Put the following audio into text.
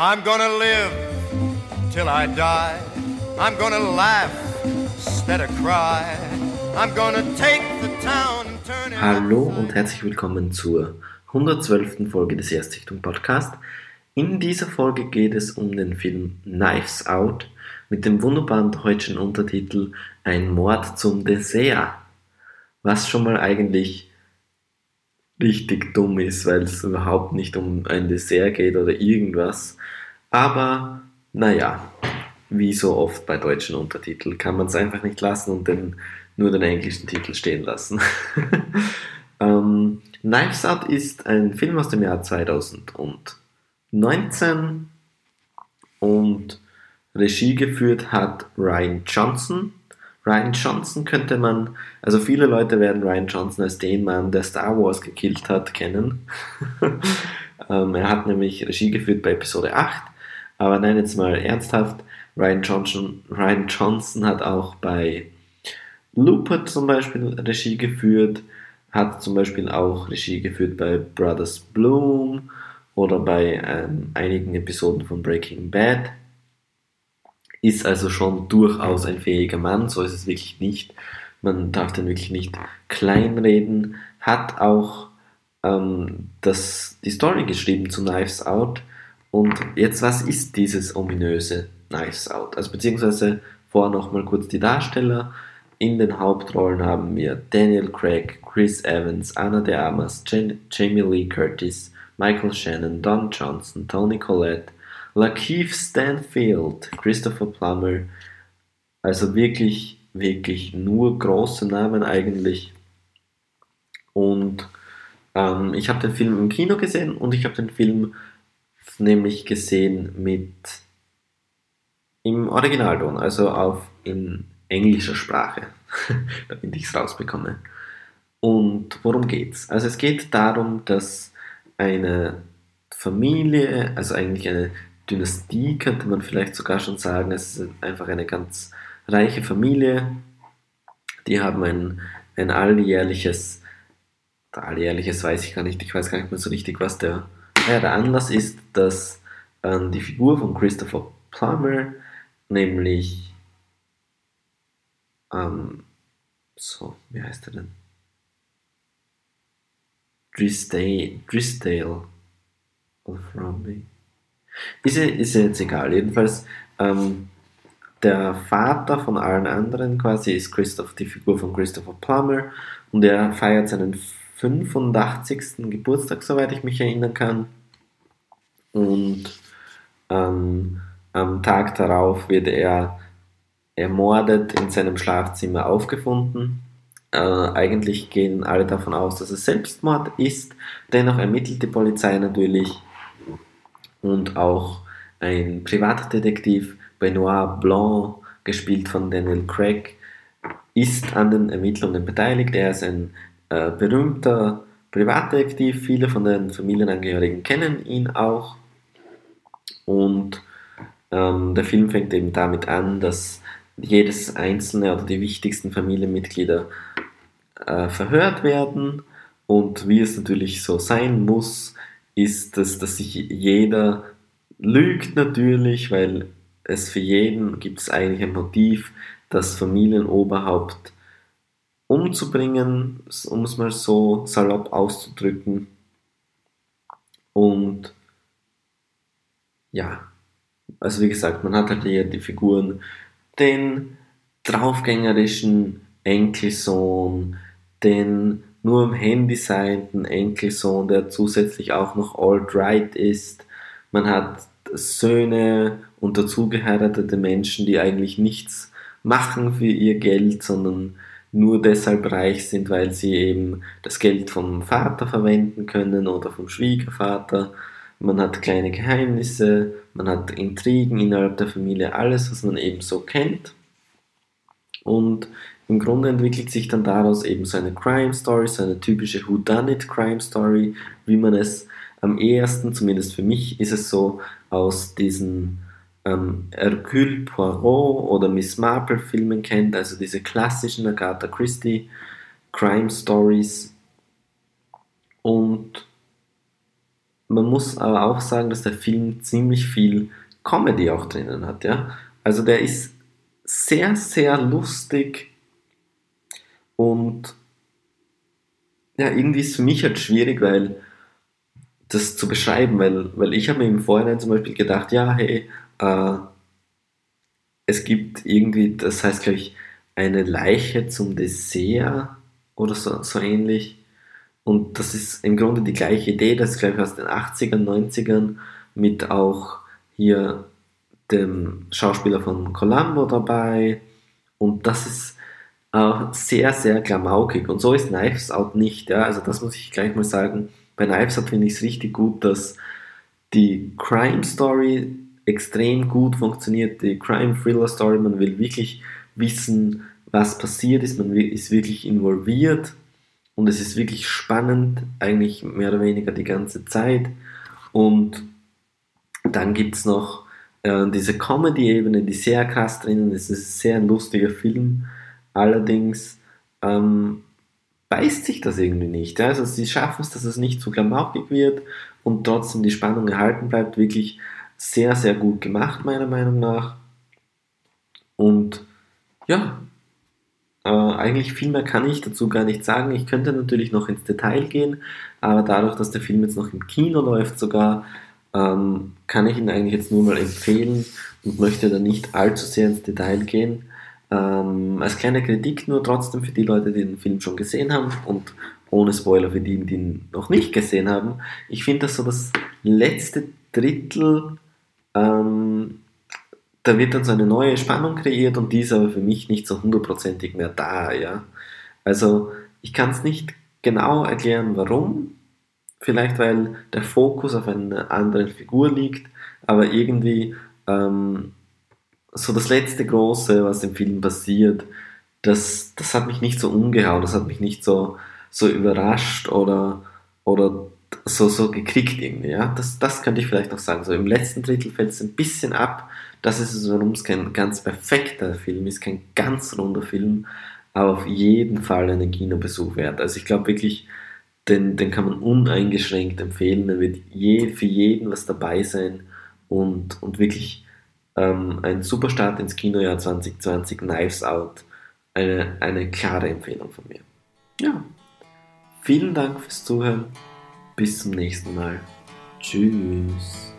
I'm gonna live till I die. I'm gonna laugh instead of cry. I'm gonna take the town and turn it Hallo und herzlich willkommen zur 112. Folge des Erstsichtung Podcast. In dieser Folge geht es um den Film Knives Out mit dem wunderbaren deutschen Untertitel Ein Mord zum Dessert. Was schon mal eigentlich richtig dumm ist, weil es überhaupt nicht um ein Dessert geht oder irgendwas. Aber naja, wie so oft bei deutschen Untertiteln kann man es einfach nicht lassen und den, nur den englischen Titel stehen lassen. ähm, Knives Out ist ein Film aus dem Jahr 2019 und Regie geführt hat Ryan Johnson. Ryan Johnson könnte man, also viele Leute werden Ryan Johnson als den Mann, der Star Wars gekillt hat, kennen. ähm, er hat nämlich Regie geführt bei Episode 8, aber nein, jetzt mal ernsthaft, Ryan Johnson, Ryan Johnson hat auch bei Looper zum Beispiel Regie geführt, hat zum Beispiel auch Regie geführt bei Brothers Bloom oder bei ähm, einigen Episoden von Breaking Bad ist also schon durchaus ein fähiger Mann, so ist es wirklich nicht. Man darf den wirklich nicht kleinreden. Hat auch ähm, das, die Story geschrieben zu Knives Out. Und jetzt, was ist dieses ominöse Knives Out? Also beziehungsweise vorher nochmal kurz die Darsteller. In den Hauptrollen haben wir Daniel Craig, Chris Evans, Anna de Armas, Jamie Lee Curtis, Michael Shannon, Don Johnson, Tony Collette, Lakeith Stanfield, Christopher Plummer, also wirklich, wirklich nur große Namen eigentlich. Und ähm, ich habe den Film im Kino gesehen und ich habe den Film nämlich gesehen mit im Originalton, also auf in englischer Sprache, damit ich es rausbekomme. Und worum geht's? Also es geht darum, dass eine Familie, also eigentlich eine Dynastie könnte man vielleicht sogar schon sagen. Es ist einfach eine ganz reiche Familie. Die haben ein, ein alljährliches, alljährliches weiß ich gar nicht, ich weiß gar nicht mehr so richtig, was der, ja, der Anlass ist, dass ähm, die Figur von Christopher Plummer, nämlich, ähm, so, wie heißt er denn? Drisdale, Drisdale of Romney. Ist ist jetzt egal. Jedenfalls, ähm, der Vater von allen anderen quasi ist Christoph, die Figur von Christopher Plummer und er feiert seinen 85. Geburtstag, soweit ich mich erinnern kann. Und ähm, am Tag darauf wird er ermordet in seinem Schlafzimmer aufgefunden. Äh, eigentlich gehen alle davon aus, dass es Selbstmord ist. Dennoch ermittelt die Polizei natürlich und auch ein Privatdetektiv, Benoit Blanc, gespielt von Daniel Craig, ist an den Ermittlungen beteiligt. Er ist ein äh, berühmter Privatdetektiv, viele von den Familienangehörigen kennen ihn auch. Und ähm, der Film fängt eben damit an, dass jedes einzelne oder die wichtigsten Familienmitglieder äh, verhört werden. Und wie es natürlich so sein muss, ist, dass, dass sich jeder lügt natürlich, weil es für jeden gibt es eigentlich ein Motiv, das Familienoberhaupt umzubringen, um es mal so salopp auszudrücken. Und ja, also wie gesagt, man hat halt hier die Figuren, den draufgängerischen Enkelsohn, den nur im Handy seienden Enkelsohn, der zusätzlich auch noch alt-right ist. Man hat Söhne und dazugeheiratete Menschen, die eigentlich nichts machen für ihr Geld, sondern nur deshalb reich sind, weil sie eben das Geld vom Vater verwenden können oder vom Schwiegervater. Man hat kleine Geheimnisse, man hat Intrigen innerhalb der Familie, alles, was man eben so kennt. Und im Grunde entwickelt sich dann daraus eben so eine Crime Story, so eine typische Whodunit Crime Story, wie man es am ehesten, zumindest für mich, ist es so aus diesen ähm, Hercule Poirot oder Miss Marple Filmen kennt, also diese klassischen Agatha Christie Crime Stories. Und man muss aber auch sagen, dass der Film ziemlich viel Comedy auch drinnen hat, ja. Also der ist sehr, sehr lustig und ja, irgendwie ist es für mich halt schwierig, weil das zu beschreiben, weil, weil ich habe mir im Vorhinein zum Beispiel gedacht, ja, hey, äh, es gibt irgendwie, das heißt, glaube ich, eine Leiche zum Dessert oder so, so ähnlich. Und das ist im Grunde die gleiche Idee, das ist, glaube ich, aus den 80ern, 90ern mit auch hier dem Schauspieler von Columbo dabei. Und das ist äh, sehr, sehr klamaukig. Und so ist Knives Out nicht. Ja? Also das muss ich gleich mal sagen. Bei Knives Out finde ich es richtig gut, dass die Crime Story extrem gut funktioniert. Die Crime Thriller Story, man will wirklich wissen, was passiert ist, man ist wirklich involviert und es ist wirklich spannend, eigentlich mehr oder weniger die ganze Zeit. Und dann gibt es noch äh, diese Comedy-Ebene, die sehr krass drinnen ist. Es ist ein sehr lustiger Film. Allerdings ähm, beißt sich das irgendwie nicht. Ja? Also sie schaffen es, dass es nicht zu klamaukig wird und trotzdem die Spannung erhalten bleibt. Wirklich sehr, sehr gut gemacht, meiner Meinung nach. Und ja, äh, eigentlich viel mehr kann ich dazu gar nicht sagen. Ich könnte natürlich noch ins Detail gehen, aber dadurch, dass der Film jetzt noch im Kino läuft sogar, ähm, kann ich ihn eigentlich jetzt nur mal empfehlen und möchte da nicht allzu sehr ins Detail gehen. Ähm, als kleine Kritik nur trotzdem für die Leute, die den Film schon gesehen haben und ohne Spoiler für die, die ihn noch nicht gesehen haben. Ich finde, dass so das letzte Drittel, ähm, da wird dann so eine neue Spannung kreiert und die ist aber für mich nicht so hundertprozentig mehr da. Ja? Also ich kann es nicht genau erklären, warum, Vielleicht weil der Fokus auf einer anderen Figur liegt, aber irgendwie ähm, so das letzte Große, was im Film passiert, das, das hat mich nicht so umgehauen, das hat mich nicht so, so überrascht oder, oder so, so gekriegt irgendwie. Ja? Das, das könnte ich vielleicht noch sagen. So im letzten Drittel fällt es ein bisschen ab. Das ist es, warum es kein ganz perfekter Film ist, kein ganz runder Film, aber auf jeden Fall einen Kinobesuch wert. Also ich glaube wirklich, den, den kann man uneingeschränkt empfehlen. Da wird je, für jeden was dabei sein und, und wirklich ähm, ein super Start ins Kinojahr 2020, Knives Out. Eine, eine klare Empfehlung von mir. Ja, vielen Dank fürs Zuhören. Bis zum nächsten Mal. Tschüss.